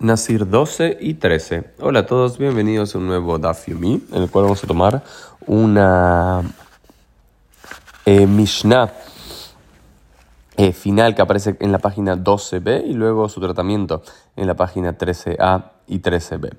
Nasir 12 y 13. Hola a todos, bienvenidos a un nuevo Daf Yomi, en el cual vamos a tomar una eh, Mishnah eh, final que aparece en la página 12b y luego su tratamiento en la página 13a y 13b.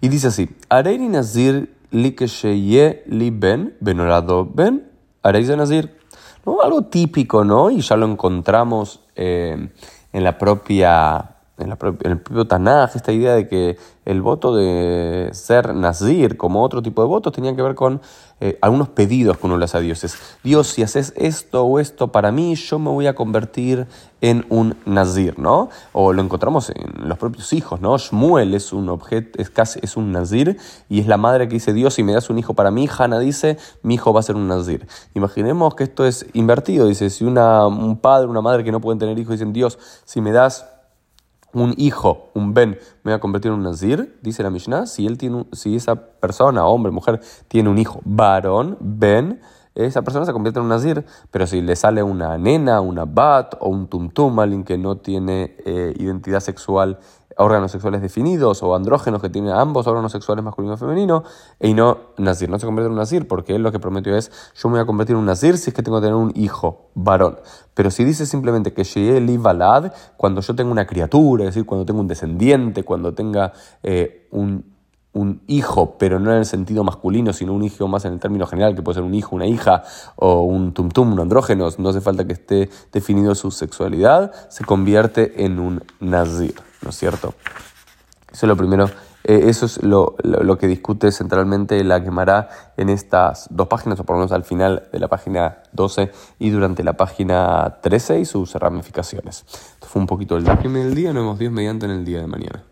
Y dice así: Areini Nazir likesheye li ben, benorado ben, areis Nazir. ¿No? Algo típico, ¿no? Y ya lo encontramos eh, en la propia en, el propio Tanaj, esta idea de que el voto de ser Nazir, como otro tipo de votos, tenía que ver con eh, algunos pedidos que uno le hace a Dios. Dios, si haces esto o esto para mí, yo me voy a convertir en un Nazir, ¿no? O lo encontramos en los propios hijos, ¿no? Shmuel es un objeto, es casi, es un Nazir, y es la madre que dice, Dios, si me das un hijo para mí, Hannah dice, mi hijo va a ser un Nazir. Imaginemos que esto es invertido, dice, si una, un padre, una madre que no pueden tener hijos dicen, Dios, si me das un hijo, un ben, me va a convertir en un nazir, dice la Mishnah, si, él tiene si esa persona, hombre, mujer, tiene un hijo varón, ben, esa persona se convierte en un nazir, pero si le sale una nena, una bat o un tumtum, alguien que no tiene eh, identidad sexual órganos sexuales definidos o andrógenos que tienen ambos órganos sexuales masculino y femenino, y no nazir, no se convierte en un nazir, porque él lo que prometió es, yo me voy a convertir en un nazir si es que tengo que tener un hijo varón. Pero si dice simplemente que li valad, cuando yo tengo una criatura, es decir, cuando tengo un descendiente, cuando tenga eh, un un hijo, pero no en el sentido masculino, sino un hijo más en el término general, que puede ser un hijo, una hija, o un tumtum, un andrógeno, no hace falta que esté definido su sexualidad, se convierte en un nazir, ¿no es cierto? Eso es lo primero, eh, eso es lo, que discute centralmente la quemará en estas dos páginas, o por lo menos al final de la página 12 y durante la página 13 y sus ramificaciones. Esto fue un poquito el del día, nos vemos Dios mediante en el día de mañana.